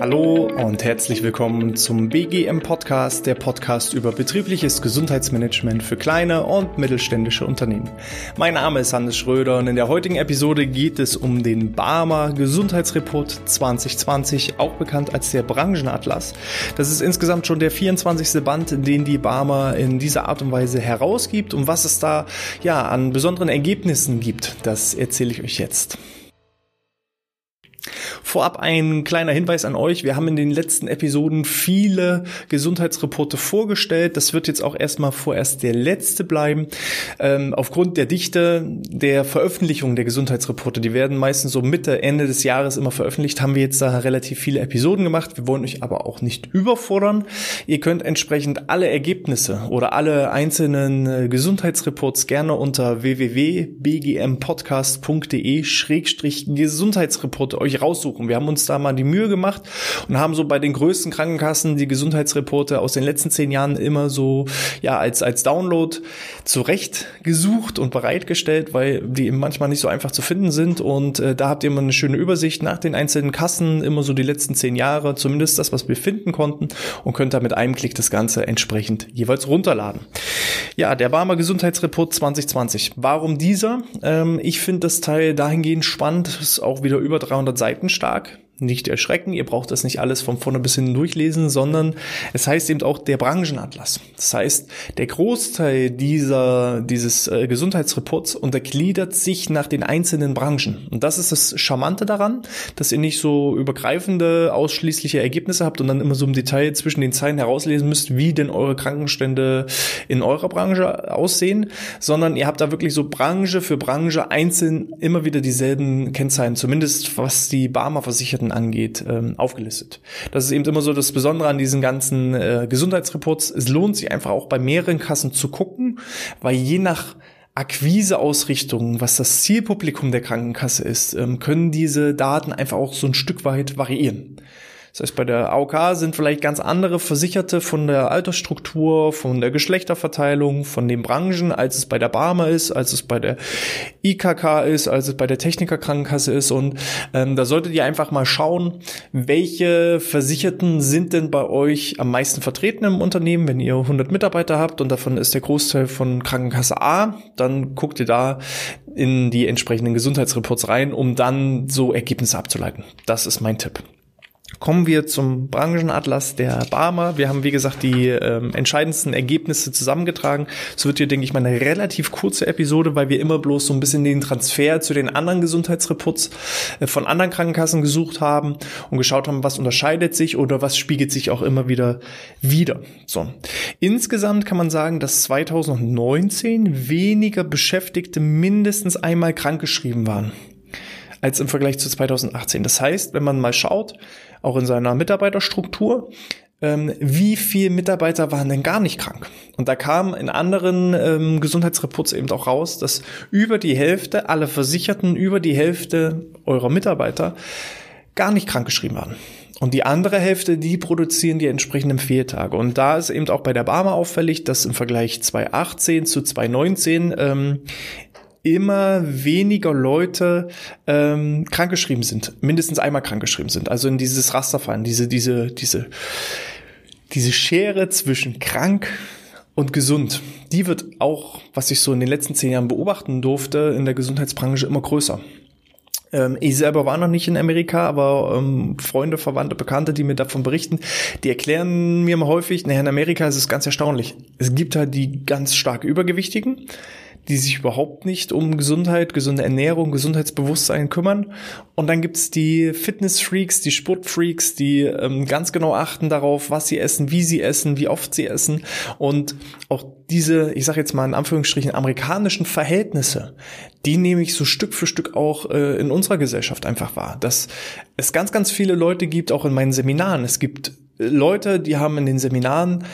Hallo und herzlich willkommen zum BGM Podcast, der Podcast über betriebliches Gesundheitsmanagement für kleine und mittelständische Unternehmen. Mein Name ist Hannes Schröder und in der heutigen Episode geht es um den Barmer Gesundheitsreport 2020, auch bekannt als der Branchenatlas. Das ist insgesamt schon der 24. Band, den die Barmer in dieser Art und Weise herausgibt und was es da ja an besonderen Ergebnissen gibt, das erzähle ich euch jetzt. Vorab ein kleiner Hinweis an euch. Wir haben in den letzten Episoden viele Gesundheitsreporte vorgestellt. Das wird jetzt auch erstmal vorerst der letzte bleiben. Ähm, aufgrund der Dichte der Veröffentlichung der Gesundheitsreporte, die werden meistens so Mitte, Ende des Jahres immer veröffentlicht, haben wir jetzt da relativ viele Episoden gemacht. Wir wollen euch aber auch nicht überfordern. Ihr könnt entsprechend alle Ergebnisse oder alle einzelnen äh, Gesundheitsreports gerne unter www.bgmpodcast.de-gesundheitsreporte euch raussuchen suchen. Wir haben uns da mal die Mühe gemacht und haben so bei den größten Krankenkassen die Gesundheitsreporte aus den letzten zehn Jahren immer so ja als als Download zurecht und bereitgestellt, weil die eben manchmal nicht so einfach zu finden sind. Und äh, da habt ihr immer eine schöne Übersicht nach den einzelnen Kassen, immer so die letzten zehn Jahre, zumindest das, was wir finden konnten, und könnt da mit einem Klick das Ganze entsprechend jeweils runterladen. Ja, der Barmer Gesundheitsreport 2020. Warum dieser? Ähm, ich finde das Teil dahingehend spannend, ist auch wieder über 300 Seiten stark nicht erschrecken, ihr braucht das nicht alles von vorne bis hinten durchlesen, sondern es heißt eben auch der Branchenatlas. Das heißt, der Großteil dieser, dieses äh, Gesundheitsreports untergliedert sich nach den einzelnen Branchen. Und das ist das Charmante daran, dass ihr nicht so übergreifende, ausschließliche Ergebnisse habt und dann immer so im Detail zwischen den Zeilen herauslesen müsst, wie denn eure Krankenstände in eurer Branche aussehen, sondern ihr habt da wirklich so Branche für Branche einzeln immer wieder dieselben Kennzahlen, zumindest was die Barmer-Versicherten Krankheiten angeht, ähm, aufgelistet. Das ist eben immer so das Besondere an diesen ganzen äh, Gesundheitsreports. Es lohnt sich einfach auch bei mehreren Kassen zu gucken, weil je nach Akquiseausrichtung, was das Zielpublikum der Krankenkasse ist, ähm, können diese Daten einfach auch so ein Stück weit variieren. Das heißt, bei der AOK sind vielleicht ganz andere Versicherte von der Altersstruktur, von der Geschlechterverteilung, von den Branchen, als es bei der Barmer ist, als es bei der IKK ist, als es bei der Technikerkrankenkasse ist. Und ähm, da solltet ihr einfach mal schauen, welche Versicherten sind denn bei euch am meisten vertreten im Unternehmen. Wenn ihr 100 Mitarbeiter habt und davon ist der Großteil von Krankenkasse A, dann guckt ihr da in die entsprechenden Gesundheitsreports rein, um dann so Ergebnisse abzuleiten. Das ist mein Tipp. Kommen wir zum Branchenatlas der Barmer. Wir haben, wie gesagt, die ähm, entscheidendsten Ergebnisse zusammengetragen. Es wird hier, denke ich mal, eine relativ kurze Episode, weil wir immer bloß so ein bisschen den Transfer zu den anderen Gesundheitsreports äh, von anderen Krankenkassen gesucht haben und geschaut haben, was unterscheidet sich oder was spiegelt sich auch immer wieder wieder. So. Insgesamt kann man sagen, dass 2019 weniger Beschäftigte mindestens einmal krankgeschrieben waren als im Vergleich zu 2018. Das heißt, wenn man mal schaut, auch in seiner Mitarbeiterstruktur, ähm, wie viele Mitarbeiter waren denn gar nicht krank? Und da kam in anderen ähm, Gesundheitsreports eben auch raus, dass über die Hälfte, alle Versicherten, über die Hälfte eurer Mitarbeiter gar nicht krankgeschrieben waren. Und die andere Hälfte, die produzieren die entsprechenden Fehltage. Und da ist eben auch bei der Barmer auffällig, dass im Vergleich 2018 zu 2019 ähm, immer weniger Leute ähm, krankgeschrieben sind, mindestens einmal krankgeschrieben sind. Also in dieses Raster fallen, diese, diese, diese, diese Schere zwischen krank und gesund, die wird auch, was ich so in den letzten zehn Jahren beobachten durfte, in der Gesundheitsbranche immer größer. Ähm, ich selber war noch nicht in Amerika, aber ähm, Freunde, Verwandte, Bekannte, die mir davon berichten, die erklären mir mal häufig, naja, in Amerika ist es ganz erstaunlich. Es gibt halt die ganz stark Übergewichtigen, die sich überhaupt nicht um Gesundheit, gesunde Ernährung, Gesundheitsbewusstsein kümmern. Und dann gibt's die Fitnessfreaks, die Sportfreaks, die ähm, ganz genau achten darauf, was sie essen, wie sie essen, wie oft sie essen. Und auch diese, ich sage jetzt mal in Anführungsstrichen, amerikanischen Verhältnisse, die nehme ich so Stück für Stück auch äh, in unserer Gesellschaft einfach wahr. Dass es ganz, ganz viele Leute gibt, auch in meinen Seminaren. Es gibt Leute, die haben in den Seminaren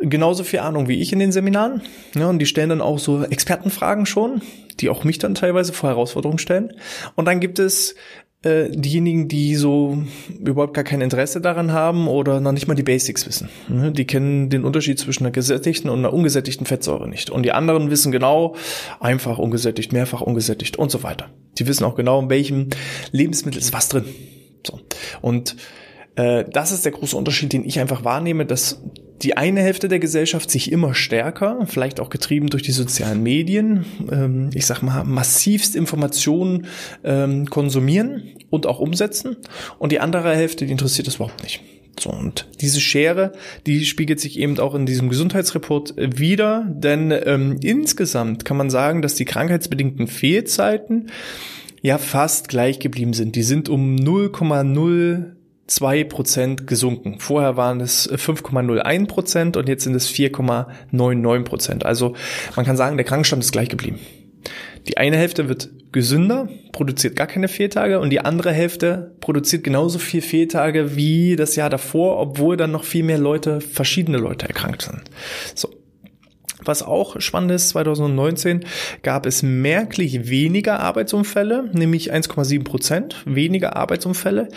genauso viel Ahnung wie ich in den Seminaren. Ja, und die stellen dann auch so Expertenfragen schon, die auch mich dann teilweise vor Herausforderungen stellen. Und dann gibt es äh, diejenigen, die so überhaupt gar kein Interesse daran haben oder noch nicht mal die Basics wissen. Ne? Die kennen den Unterschied zwischen einer gesättigten und einer ungesättigten Fettsäure nicht. Und die anderen wissen genau, einfach ungesättigt, mehrfach ungesättigt und so weiter. Die wissen auch genau, in welchem Lebensmittel ist was drin. So. Und äh, das ist der große Unterschied, den ich einfach wahrnehme, dass die eine Hälfte der Gesellschaft sich immer stärker, vielleicht auch getrieben durch die sozialen Medien, ähm, ich sag mal, massivst Informationen ähm, konsumieren und auch umsetzen. Und die andere Hälfte, die interessiert das überhaupt nicht. So, und diese Schere, die spiegelt sich eben auch in diesem Gesundheitsreport wieder, denn ähm, insgesamt kann man sagen, dass die krankheitsbedingten Fehlzeiten ja fast gleich geblieben sind. Die sind um 0,0 zwei Prozent gesunken. Vorher waren es 5,01 Prozent und jetzt sind es 4,99 Prozent. Also man kann sagen, der Krankenstand ist gleich geblieben. Die eine Hälfte wird gesünder, produziert gar keine Fehltage und die andere Hälfte produziert genauso viel Fehltage wie das Jahr davor, obwohl dann noch viel mehr Leute, verschiedene Leute erkrankt sind. So. Was auch spannend ist, 2019 gab es merklich weniger Arbeitsunfälle, nämlich 1,7 Prozent weniger Arbeitsunfälle,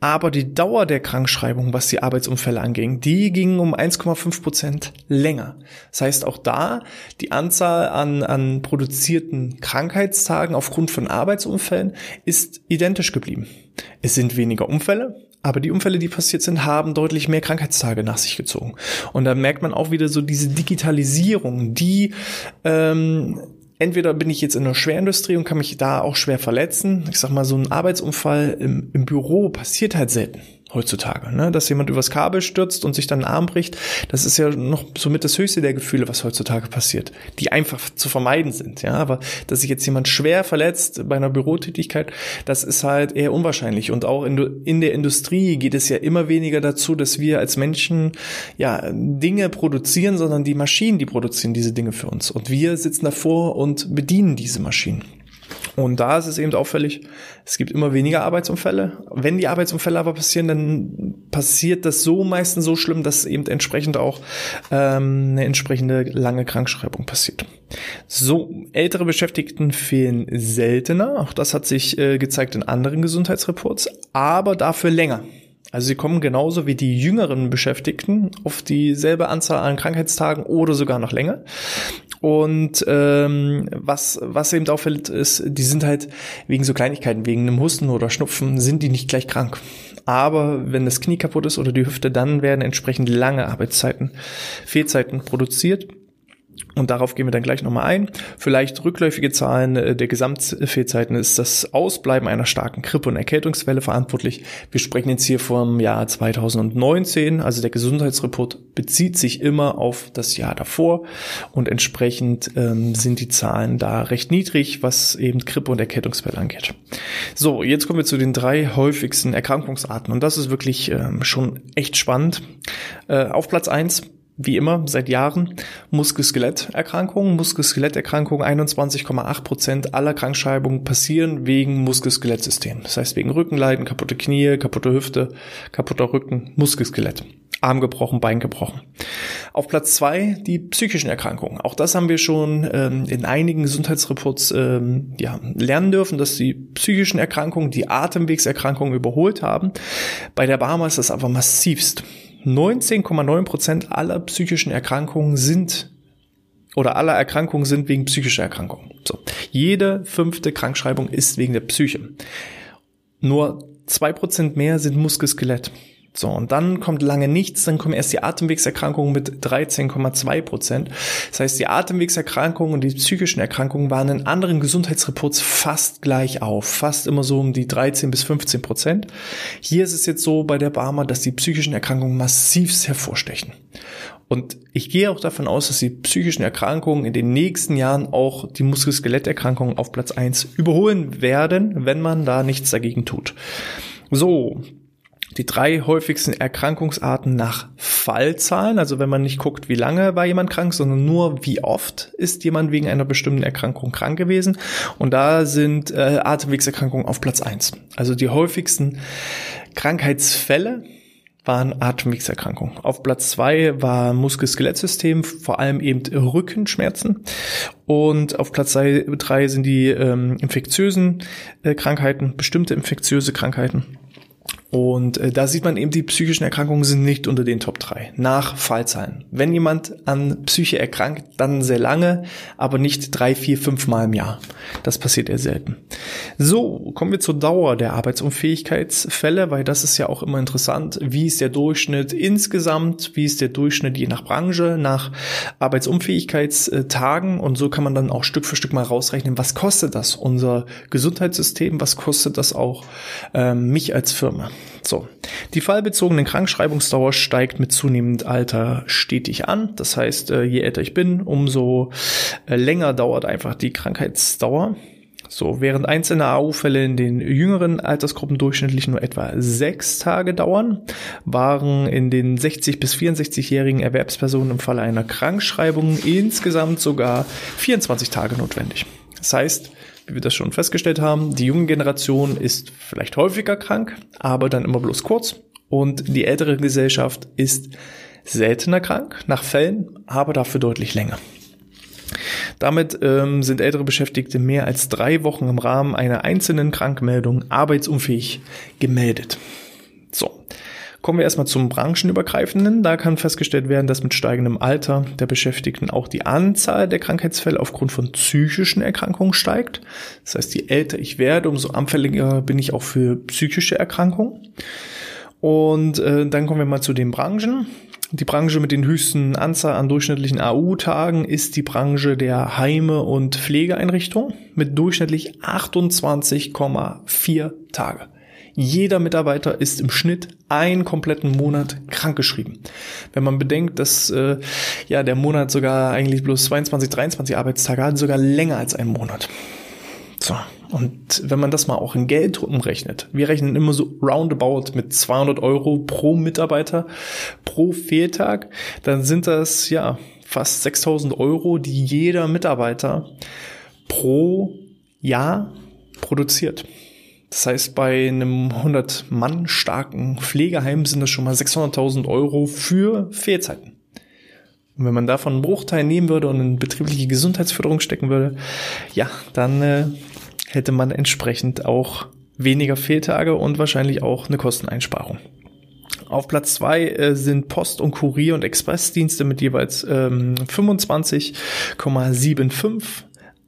aber die Dauer der Krankschreibung, was die Arbeitsunfälle anging, die ging um 1,5 Prozent länger. Das heißt, auch da die Anzahl an, an produzierten Krankheitstagen aufgrund von Arbeitsunfällen ist identisch geblieben. Es sind weniger Unfälle, aber die Unfälle, die passiert sind, haben deutlich mehr Krankheitstage nach sich gezogen. Und da merkt man auch wieder so diese Digitalisierung, die ähm, entweder bin ich jetzt in der Schwerindustrie und kann mich da auch schwer verletzen. Ich sag mal, so ein Arbeitsunfall im, im Büro passiert halt selten heutzutage. Ne? Dass jemand übers Kabel stürzt und sich dann einen Arm bricht, das ist ja noch somit das höchste der Gefühle, was heutzutage passiert, die einfach zu vermeiden sind. Ja, aber dass sich jetzt jemand schwer verletzt bei einer Bürotätigkeit, das ist halt eher unwahrscheinlich. Und auch in, in der Industrie geht es ja immer weniger dazu, dass wir als Menschen ja Dinge produzieren, sondern die Maschinen, die produzieren diese Dinge für uns. Und wir sitzen davor und bedienen diese Maschinen. Und da ist es eben auffällig, es gibt immer weniger Arbeitsunfälle. Wenn die Arbeitsunfälle aber passieren, dann passiert das so meistens so schlimm, dass eben entsprechend auch ähm, eine entsprechende lange Krankschreibung passiert. So, ältere Beschäftigten fehlen seltener. Auch das hat sich äh, gezeigt in anderen Gesundheitsreports, aber dafür länger. Also sie kommen genauso wie die jüngeren Beschäftigten auf dieselbe Anzahl an Krankheitstagen oder sogar noch länger. Und ähm, was, was eben auffällt, ist, die sind halt wegen so Kleinigkeiten, wegen einem Husten oder Schnupfen, sind die nicht gleich krank. Aber wenn das Knie kaputt ist oder die Hüfte, dann werden entsprechend lange Arbeitszeiten, Fehlzeiten produziert. Und darauf gehen wir dann gleich nochmal ein. Vielleicht rückläufige Zahlen äh, der Gesamtfehlzeiten ist das Ausbleiben einer starken Grippe- und Erkältungswelle verantwortlich. Wir sprechen jetzt hier vom Jahr 2019. Also der Gesundheitsreport bezieht sich immer auf das Jahr davor und entsprechend ähm, sind die Zahlen da recht niedrig, was eben Grippe- und Erkältungswelle angeht. So, jetzt kommen wir zu den drei häufigsten Erkrankungsarten und das ist wirklich ähm, schon echt spannend. Äh, auf Platz eins wie immer seit Jahren Muskel-Skelett-Erkrankungen. Muskel-Skelett-Erkrankungen 21,8 Prozent aller Krankschreibungen passieren wegen Muskel-Skelett-System. Das heißt wegen Rückenleiden, kaputte Knie, kaputte Hüfte, kaputter Rücken, Muskel-Skelett. Arm gebrochen, Bein gebrochen. Auf Platz zwei die psychischen Erkrankungen. Auch das haben wir schon ähm, in einigen Gesundheitsreports ähm, ja, lernen dürfen, dass die psychischen Erkrankungen die Atemwegserkrankungen überholt haben. Bei der Barmer ist das aber massivst. 19,9 Prozent aller psychischen Erkrankungen sind oder aller Erkrankungen sind wegen psychischer Erkrankungen. So. Jede fünfte Krankschreibung ist wegen der Psyche. Nur zwei Prozent mehr sind Muskelskelett. So, und dann kommt lange nichts, dann kommen erst die Atemwegserkrankungen mit 13,2 Prozent. Das heißt, die Atemwegserkrankungen und die psychischen Erkrankungen waren in anderen Gesundheitsreports fast gleich auf, fast immer so um die 13 bis 15 Prozent. Hier ist es jetzt so bei der Barmer, dass die psychischen Erkrankungen massivst hervorstechen. Und ich gehe auch davon aus, dass die psychischen Erkrankungen in den nächsten Jahren auch die Muskel-Skelett-Erkrankungen auf Platz 1 überholen werden, wenn man da nichts dagegen tut. So, die drei häufigsten Erkrankungsarten nach Fallzahlen, also wenn man nicht guckt, wie lange war jemand krank, sondern nur wie oft ist jemand wegen einer bestimmten Erkrankung krank gewesen. Und da sind äh, Atemwegserkrankungen auf Platz eins. Also die häufigsten Krankheitsfälle waren Atemwegserkrankungen. Auf Platz zwei war Muskel-Skelettsystem, vor allem eben Rückenschmerzen. Und auf Platz drei sind die ähm, infektiösen äh, Krankheiten, bestimmte infektiöse Krankheiten. Und äh, da sieht man eben, die psychischen Erkrankungen sind nicht unter den Top 3 nach Fallzahlen. Wenn jemand an Psyche erkrankt, dann sehr lange, aber nicht drei, vier, fünf Mal im Jahr. Das passiert eher selten. So, kommen wir zur Dauer der Arbeitsunfähigkeitsfälle, weil das ist ja auch immer interessant. Wie ist der Durchschnitt insgesamt? Wie ist der Durchschnitt je nach Branche, nach Arbeitsunfähigkeitstagen? Und so kann man dann auch Stück für Stück mal rausrechnen, was kostet das unser Gesundheitssystem? Was kostet das auch ähm, mich als Firma? So, die fallbezogene Krankschreibungsdauer steigt mit zunehmendem Alter stetig an. Das heißt, äh, je älter ich bin, umso äh, länger dauert einfach die Krankheitsdauer. So, während einzelne AU-Fälle in den jüngeren Altersgruppen durchschnittlich nur etwa sechs Tage dauern, waren in den 60 bis 64-jährigen Erwerbspersonen im Falle einer Krankschreibung insgesamt sogar 24 Tage notwendig. Das heißt, wie wir das schon festgestellt haben, die junge Generation ist vielleicht häufiger krank, aber dann immer bloß kurz. Und die ältere Gesellschaft ist seltener krank, nach Fällen, aber dafür deutlich länger. Damit ähm, sind ältere Beschäftigte mehr als drei Wochen im Rahmen einer einzelnen Krankmeldung arbeitsunfähig gemeldet. So. Kommen wir erstmal zum branchenübergreifenden. Da kann festgestellt werden, dass mit steigendem Alter der Beschäftigten auch die Anzahl der Krankheitsfälle aufgrund von psychischen Erkrankungen steigt. Das heißt, je älter ich werde, umso anfälliger bin ich auch für psychische Erkrankungen. Und äh, dann kommen wir mal zu den Branchen. Die Branche mit den höchsten Anzahl an durchschnittlichen AU-Tagen ist die Branche der Heime- und Pflegeeinrichtungen mit durchschnittlich 28,4 Tage. Jeder Mitarbeiter ist im Schnitt einen kompletten Monat krankgeschrieben. Wenn man bedenkt, dass äh, ja der Monat sogar eigentlich bloß 22, 23 Arbeitstage hat, sogar länger als ein Monat. So. Und wenn man das mal auch in Geld umrechnet, wir rechnen immer so roundabout mit 200 Euro pro Mitarbeiter pro Fehltag, dann sind das ja fast 6000 Euro, die jeder Mitarbeiter pro Jahr produziert. Das heißt, bei einem 100 Mann starken Pflegeheim sind das schon mal 600.000 Euro für Fehlzeiten. Und wenn man davon einen Bruchteil nehmen würde und in betriebliche Gesundheitsförderung stecken würde, ja, dann äh, hätte man entsprechend auch weniger Fehltage und wahrscheinlich auch eine Kosteneinsparung. Auf Platz zwei äh, sind Post- und Kurier- und Expressdienste mit jeweils ähm, 25,75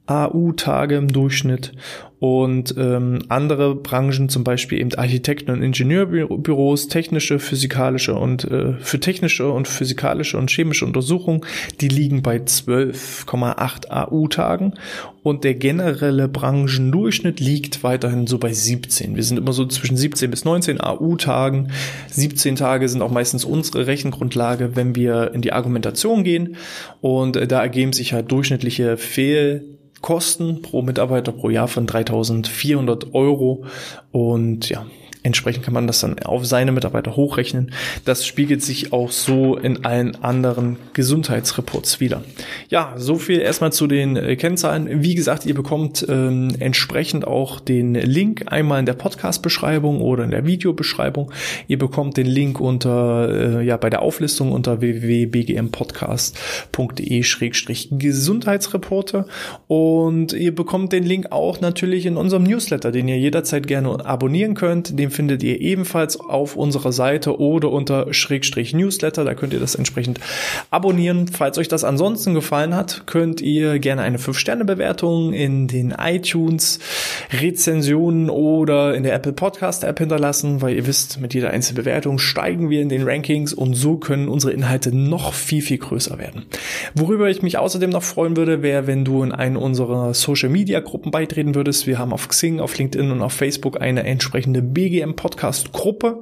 AU-Tage im Durchschnitt und ähm, andere Branchen, zum Beispiel eben Architekten- und Ingenieurbüros, technische, physikalische und äh, für technische und physikalische und chemische Untersuchungen, die liegen bei 12,8 AU-Tagen und der generelle Branchendurchschnitt liegt weiterhin so bei 17. Wir sind immer so zwischen 17 bis 19 AU-Tagen. 17 Tage sind auch meistens unsere Rechengrundlage, wenn wir in die Argumentation gehen und äh, da ergeben sich halt durchschnittliche Fehl Kosten pro Mitarbeiter pro Jahr von 3400 Euro. Und ja, Entsprechend kann man das dann auf seine Mitarbeiter hochrechnen. Das spiegelt sich auch so in allen anderen Gesundheitsreports wieder. Ja, so viel erstmal zu den äh, Kennzahlen. Wie gesagt, ihr bekommt ähm, entsprechend auch den Link einmal in der Podcast-Beschreibung oder in der Videobeschreibung. Ihr bekommt den Link unter, äh, ja, bei der Auflistung unter www.bgmpodcast.de-gesundheitsreporte und ihr bekommt den Link auch natürlich in unserem Newsletter, den ihr jederzeit gerne abonnieren könnt. Den findet ihr ebenfalls auf unserer Seite oder unter Schrägstrich Newsletter. Da könnt ihr das entsprechend abonnieren. Falls euch das ansonsten gefallen hat, könnt ihr gerne eine 5-Sterne-Bewertung in den iTunes Rezensionen oder in der Apple Podcast App hinterlassen, weil ihr wisst, mit jeder einzelnen Bewertung steigen wir in den Rankings und so können unsere Inhalte noch viel, viel größer werden. Worüber ich mich außerdem noch freuen würde, wäre, wenn du in einen unserer Social Media Gruppen beitreten würdest. Wir haben auf Xing, auf LinkedIn und auf Facebook eine entsprechende BG BGM Podcast Gruppe.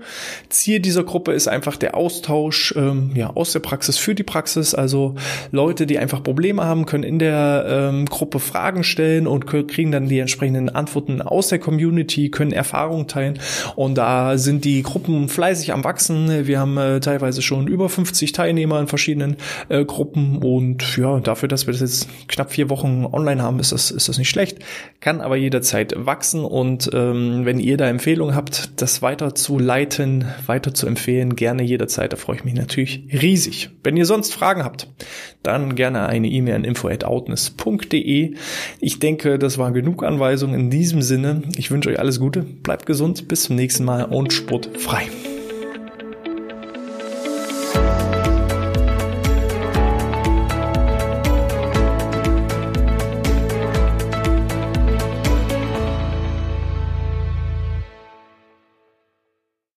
Ziel dieser Gruppe ist einfach der Austausch ähm, ja, aus der Praxis für die Praxis. Also Leute, die einfach Probleme haben, können in der ähm, Gruppe Fragen stellen und kriegen dann die entsprechenden Antworten aus der Community, können Erfahrungen teilen. Und da sind die Gruppen fleißig am Wachsen. Wir haben äh, teilweise schon über 50 Teilnehmer in verschiedenen äh, Gruppen. Und ja, dafür, dass wir das jetzt knapp vier Wochen online haben, ist das, ist das nicht schlecht. Kann aber jederzeit wachsen. Und ähm, wenn ihr da Empfehlungen habt, das weiter zu leiten, weiter zu empfehlen, gerne jederzeit. Da freue ich mich natürlich riesig. Wenn ihr sonst Fragen habt, dann gerne eine E-Mail an info@outness.de. Ich denke, das waren genug Anweisungen in diesem Sinne. Ich wünsche euch alles Gute, bleibt gesund, bis zum nächsten Mal und sportfrei.